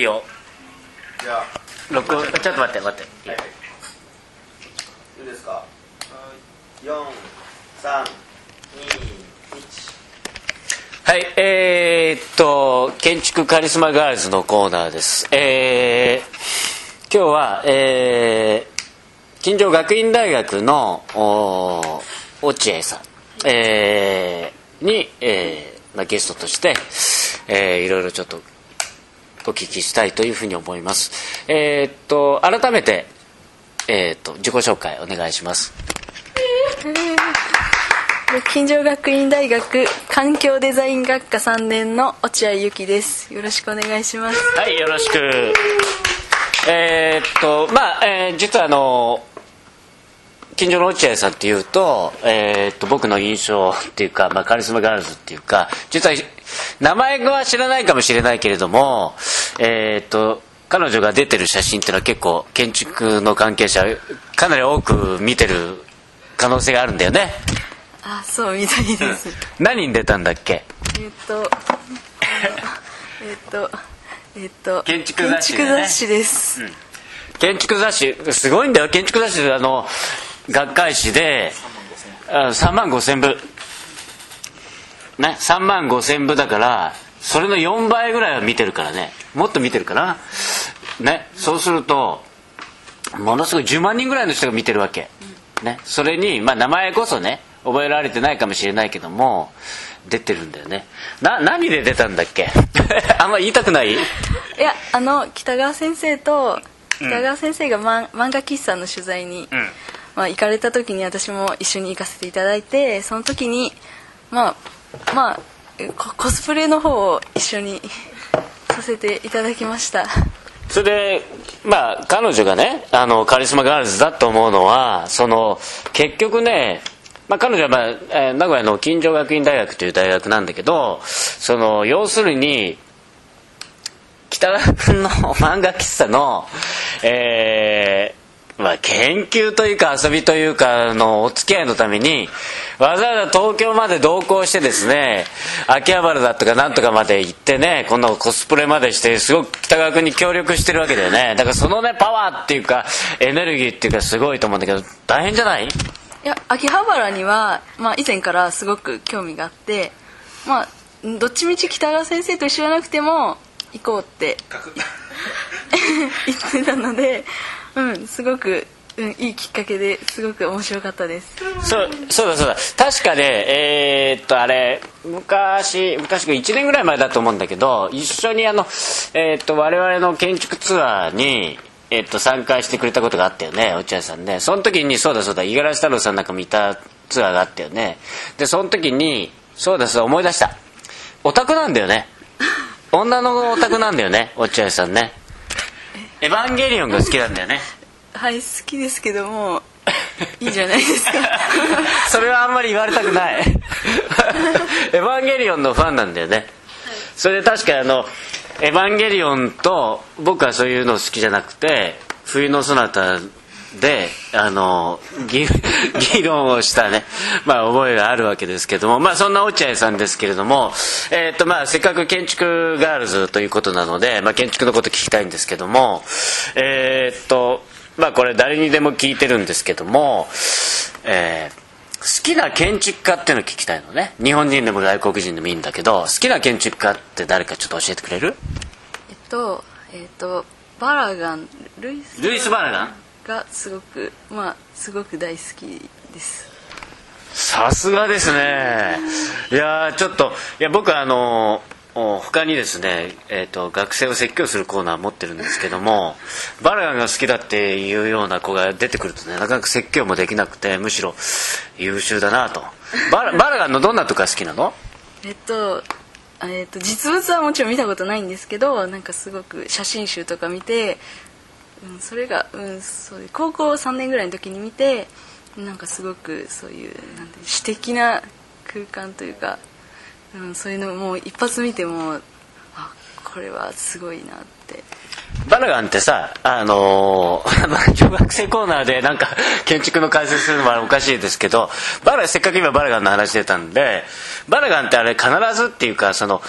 いいよ。じゃあ。録音ちょっと待って待って、はいい。いですか？はい、えー、っと、建築カリスマガールズのコーナーです。えー、今日は、えー、金城学院大学の、おー落合さん、えー、に、えーまあ、ゲストとして、えー、いろいろちょっとお聞きしたいというふうに思います。えー、っと、改めて、えー、っと、自己紹介お願いします。金城学院大学環境デザイン学科3年の落合由紀ですよろしくお願いしますはい、よろしく。えーっと、まあ、えー実はあの、近所の落合さんっていうと、えーっと、僕の印象っていうか、まあ、カリスマガールズっていうか、実は、名前は知らないかもしれないけれども、えーっと、彼女が出てる写真っていうのは結構、建築の関係者、かなり多く見てる可能性があるんだよね。あそうみたいです。何に出たんだっけ？えっとえっとえっと建築雑誌だね。建築雑誌です、建築雑誌すごいんだよ。建築雑誌あの学会誌であ3万5千部ね3万5千部だからそれの4倍ぐらいは見てるからね。もっと見てるかな。ねそうするとものすごい10万人ぐらいの人が見てるわけ、ね、それに、まあ、名前こそね覚えられてないかもしれないけども出てるんだよね。な何で出たんだっけ？あんま言いたくない？いやあの北川先生と北川先生が、まん漫画喫茶の取材に、うん。まあ、行かれた時に私も一緒に行かせていただいてその時にまあまあコスプレの方を一緒に させていただきました。それで、まあ、彼女がね、あの、カリスマガールズだと思うのは、その、結局ね、まあ、彼女は、まあ、えー名古屋の金城学院大学という大学なんだけど、その、要するに、北川君の漫画喫茶の、えーまあ、研究というか遊びというかのお付き合いのためにわざわざ東京まで同行してですね秋葉原だとかなんとかまで行ってねこのコスプレまでしてすごく北川君に協力してるわけだよね。だからそのねパワーっていうかエネルギーっていうかすごいと思うんだけど大変じゃない？いや秋葉原には、まあ、以前からすごく興味があってまあどっちみち北川先生と一緒じゃなくても行こうって。言ってたのでうんすごく、うん、いいきっかけですごく面白かったです。そうそうだそうだ。確かねえーっとあれ昔昔か1年ぐらい前だと思うんだけど一緒にあの、えーっと我々の建築ツアーにえーっと参加してくれたことがあったよね落合さんねその時にそうだそうだ五十嵐太郎さんなんかもいたツアーがあったよね。でその時にそうだそうだ思い出した。オタクなんだよね。女のオタクなんだよね落合さんね。エヴァンゲリオンが好きなんだよね。はい好きですけども いいじゃないですか。それはあんまり言われたくない。エヴァンゲリオンのファンなんだよね、それで確かあのエヴァンゲリオンと僕はそういうの好きじゃなくて冬のそなたであの議議論をしたね、まあ、覚えがあるわけですけども、まあ、そんな落合さんですけれども、えーっとまあ、せっかく建築ガールズということなので、まあ、建築のこと聞きたいんですけどもえーっとまあこれ誰にでも聞いてるんですけども、えー好きな建築家っていうのを聞きたいのね。日本人でも外国人でもいいんだけど好きな建築家って誰かちょっと教えてくれる？えっとえっとバラガン。ルイス。ルイス・バラガン？がすごくまあすごく大好きです。さすがですね。いやーちょっといや僕はあのお他にですね、えー、と学生を説教するコーナー持ってるんですけども バラガンが好きだっていうような子が出てくるとねなかなか説教もできなくてむしろ優秀だなと。バラ バラガンのどんなとこが好きなの？えっとえっと実物はもちろん見たことないんですけどなんかすごく写真集とか見て、うん、それが、うん、そう高校3年ぐらいの時に見てなんかすごくそういうなんて詩的な空間というか、うん、そういうのもう一発見てもあこれはすごいなって。バラガンってさ、あのー、小学生コーナーでなんか建築の解説するのはおかしいですけどバラせっかく今バラガンの話出たんでバラガンってあれ必ずっていうかその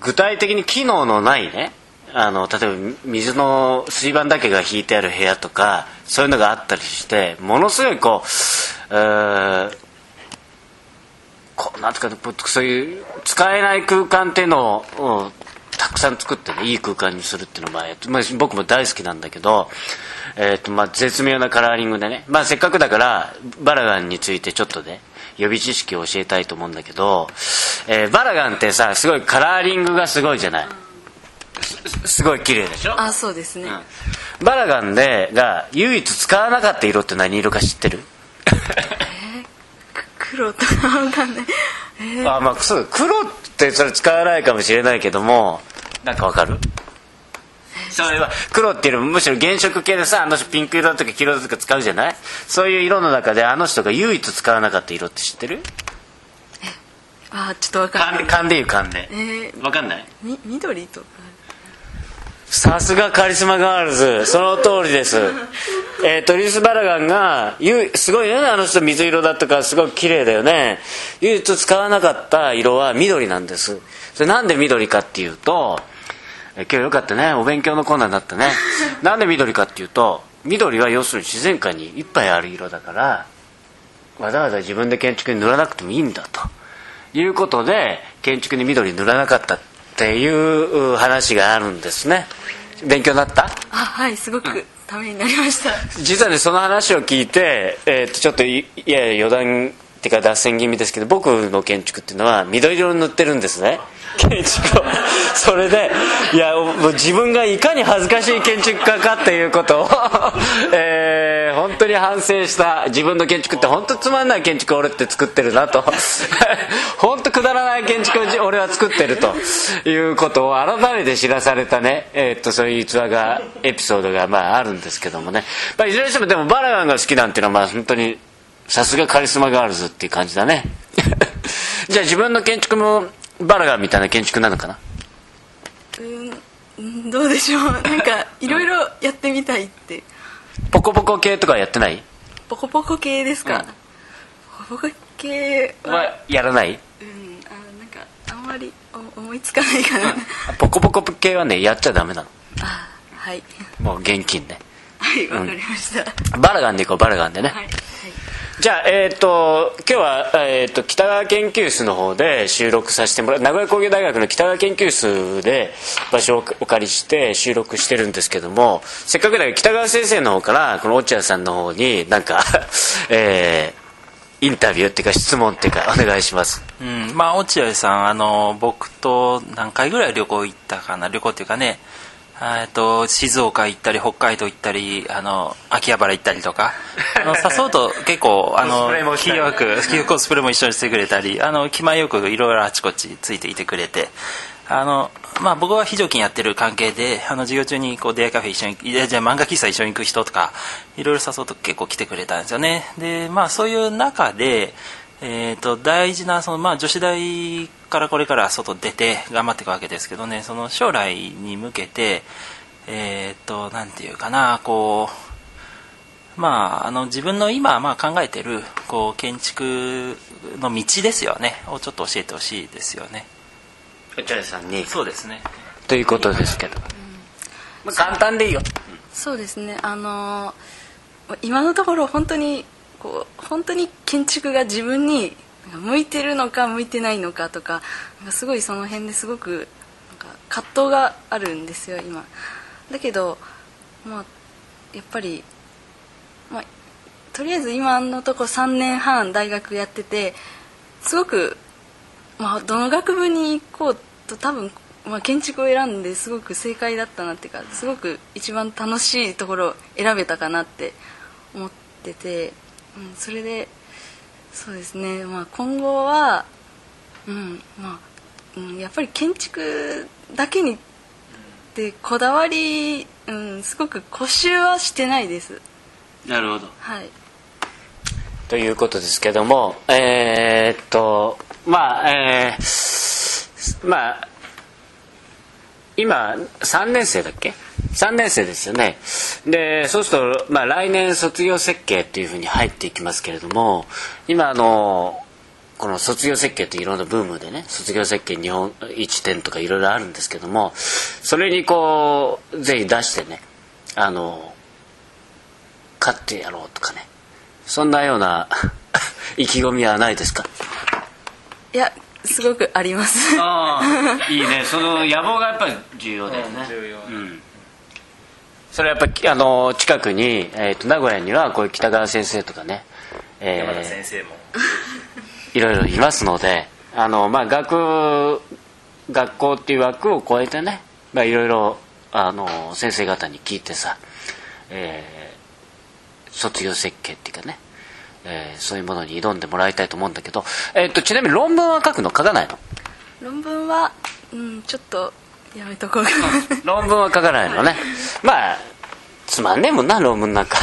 具体的に機能のないねあの例えば水の水盤だけが引いてある部屋とかそういうのがあったりしてものすごいこう、えーこうなんとかそういう使えない空間っていうのをたくさん作ってねいい空間にするっていうのも、まあ、僕も大好きなんだけど、えーとまあ、絶妙なカラーリングでね、まあ、せっかくだからバラガンについてちょっとね予備知識を教えたいと思うんだけど、えーバラガンってさすごいカラーリングがすごいじゃない？すすごい綺麗でしょ？あそうですね、バラガンでが唯一使わなかった色って何色か知ってる？く 黒とかわかんない。えー。あまあそう黒ってそれ使わないかもしれないけどもなんかわかる？それは黒っていうよりもむしろ原色系でさあの人ピンク色とか黄色とか使うじゃない？そういう色の中であの人が唯一使わなかった色って知ってる？あちょっとわかんない。勘で勘で言う勘で。えーわかんない？み緑とか。さすがカリスマガールズ。その通りです えー、トリス・バラガンがゆすごいねあの人水色だとかすごく綺麗だよね。唯一使わなかった色は緑なんです。それなんで緑かっていうとえ今日よかったね。お勉強のコーナーになったね。なんで緑かっていうと緑は要するに自然界にいっぱいある色だからわざわざ自分で建築に塗らなくてもいいんだと。いうことで建築に緑塗らなかったっていう話があるんですね。勉強になった？あはいすごくためになりました。実はねその話を聞いて、えーとちょっといやいやや余談っていうか脱線気味ですけど僕の建築っていうのは緑色に塗ってるんですね。建築を。それでいや自分がいかに恥ずかしい建築家かっていうことを、えー本当に反省した。自分の建築って本当つまんない建築を俺って作ってるなと。本当くだらない建築を俺は作ってると。いうことを改めて知らされたね、えー、とそういう逸話がエピソードがまああるんですけどもね、まあ、いずれにしてもでもバラガンが好きなんていうのはまあ本当にさすがカリスマガールズっていう感じだね。じゃあ自分の建築もバラガンみたいな建築なのかな？うんうんどうでしょう。なんかいろいろやってみたいって。ポコポコ系とかやってない？ポコポコ系ですか、ポコポコ系ははやらない？うんあなんかあんまりお思いつかないかな。ポコポコ系はねやっちゃダメなの。あはい。もう現金ねはいわかりました、バラガンでいこうバラガンでね、はいはいじゃあ、えっ、と今日は、えー、と北川研究室の方で収録させてもらう名古屋工業大学の北川研究室で場所をお借りして収録してるんですけどもせっかくだから北川先生の方からこの落合さんの方になんか、えーインタビューっていうか質問っていうかお願いします。うん、まあ落合さんあの僕と何回ぐらい旅行行ったかな旅行っていうかねえっと静岡行ったり北海道行ったりあの秋葉原行ったりとか。あの誘うと結構 あのコスプレもしたり気よくコスプレも一緒にしてくれたりあの気前よくいろいろあちこちついていてくれて。あのまあ、僕は非常勤やってる関係であの授業中にこう出会いカフェ一緒にいやじゃあ漫画喫茶一緒に行く人とかいろいろ誘うと結構来てくれたんですよね。でまあそういう中でえー、と大事なその、まあ、女子大からこれから外出て頑張っていくわけですけどね。その将来に向けてえっ、となんていうかなこうまああの自分の今、まあ、考えてるこう建築の道ですよね。をちょっと教えてほしいですよね。落合さんに。そうですね。ということですけど、まあ、簡単でいいよ。そうですね。あのー今のところ本当にこう本当に建築が自分に向いてるのか向いてないのかとかなんかすごいその辺ですごくなんか葛藤があるんですよ今。だけどまあやっぱりまあとりあえず今のとこ3年半大学やっててすごくまあ、どの学部に行こうと多分、まあ、建築を選んですごく正解だったなっていうかすごく一番楽しいところを選べたかなって思ってて、うん、それでそうですね、まあ、今後は、うんまあうん、やっぱり建築だけにでこだわり、うん、すごく固執はしてないです。なるほど。はい。ということですけどもえーっとまあえーまあ今3年生だっけ？3年生ですよね。でそうすると、まあ、来年卒業設計っていうふうに入っていきますけれども今あのこの卒業設計っていろんなブームでね卒業設計日本一点とかいろいろあるんですけどもそれにこうぜひ出してねあの勝ってやろうとかねそんなような 意気込みはないですか？いやすごくあります。ああいいね。その野望がやっぱり重要だよね、重要。うんそれはやっぱりあの近くに、えー、と名古屋にはこういう北川先生とかね、えー山田先生も。いろいろいますのであの、まあ、学学校っていう枠を超えてね、まあ、いろいろあの先生方に聞いてさ、えー卒業設計っていうかね、えーそういうものに挑んでもらいたいと思うんだけど、えー、とちなみに論文は書くの書かないの？論文はうんちょっとやめとこうか。論文は書かないのね。まあつまんねえもんな論文なんか。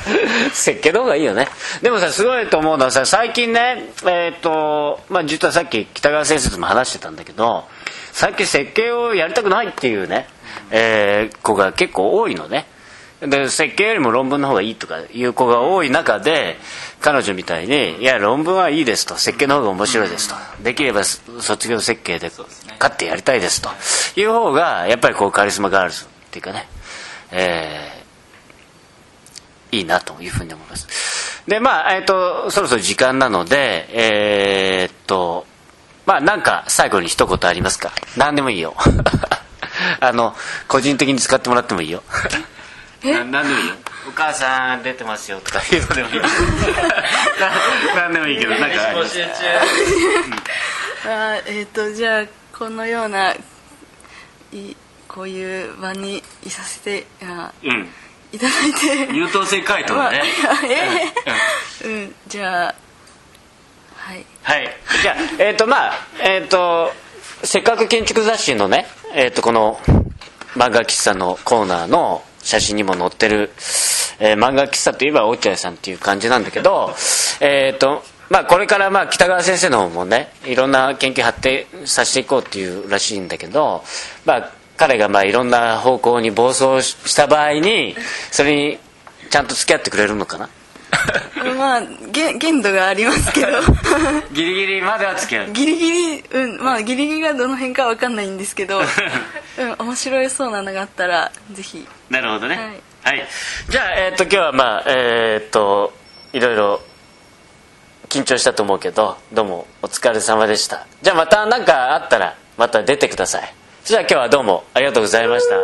設計の方がいいよね。でもさすごいと思うのはさ最近ねえっ、とまあ実はさっき北川先生とも話してたんだけど最近設計をやりたくないっていうね、えー子が結構多いのね。で設計よりも論文の方がいいとかいう子が多い中で彼女みたいに「いや論文はいいです」と「設計の方が面白いです」と「できれば卒業設計で勝ってやりたいです」と。いう方がやっぱりこうカリスマガールズっていうかね、えーいいなというふうに思います。でまあえっ、とそろそろ時間なのでえーっとまあなんか最後に一言ありますか？何でもいいよ。あの個人的に使ってもらってもいいよ。な何でもいいよお母さん出てますよとかいうのでもいいな何でもいいけどなんかああーえっ、とじゃあこのようないこういう場にいさせてあうん。いただいて。優等生回答だね、まあええ。うんじゃあはい。はい。じゃあえっ、とまあえっ、とせっかく建築雑誌のねえっ、とこの漫画喫茶のコーナーの写真にも載ってる、えー漫画喫茶といえば落合さんっていう感じなんだけどえっ、とまあこれからまあ北川先生の方もねいろんな研究発展させていこうっていうらしいんだけどまあ彼がまあいろんな方向に暴走した場合にそれにちゃんと付き合ってくれるのかな？まあ限限度がありますけど。ギリギリまでは付き合う。ギリギリうんまあギリギリがどの辺かわかんないんですけど。うん面白いそうなのがあったらぜひ。なるほどね。ははい。い、じゃあ、えー、と今日はまあえっ、といろいろ緊張したと思うけどどうもお疲れ様でした。じゃあまた何かあったらまた出てください。じゃあ今日はどうもありがとうございました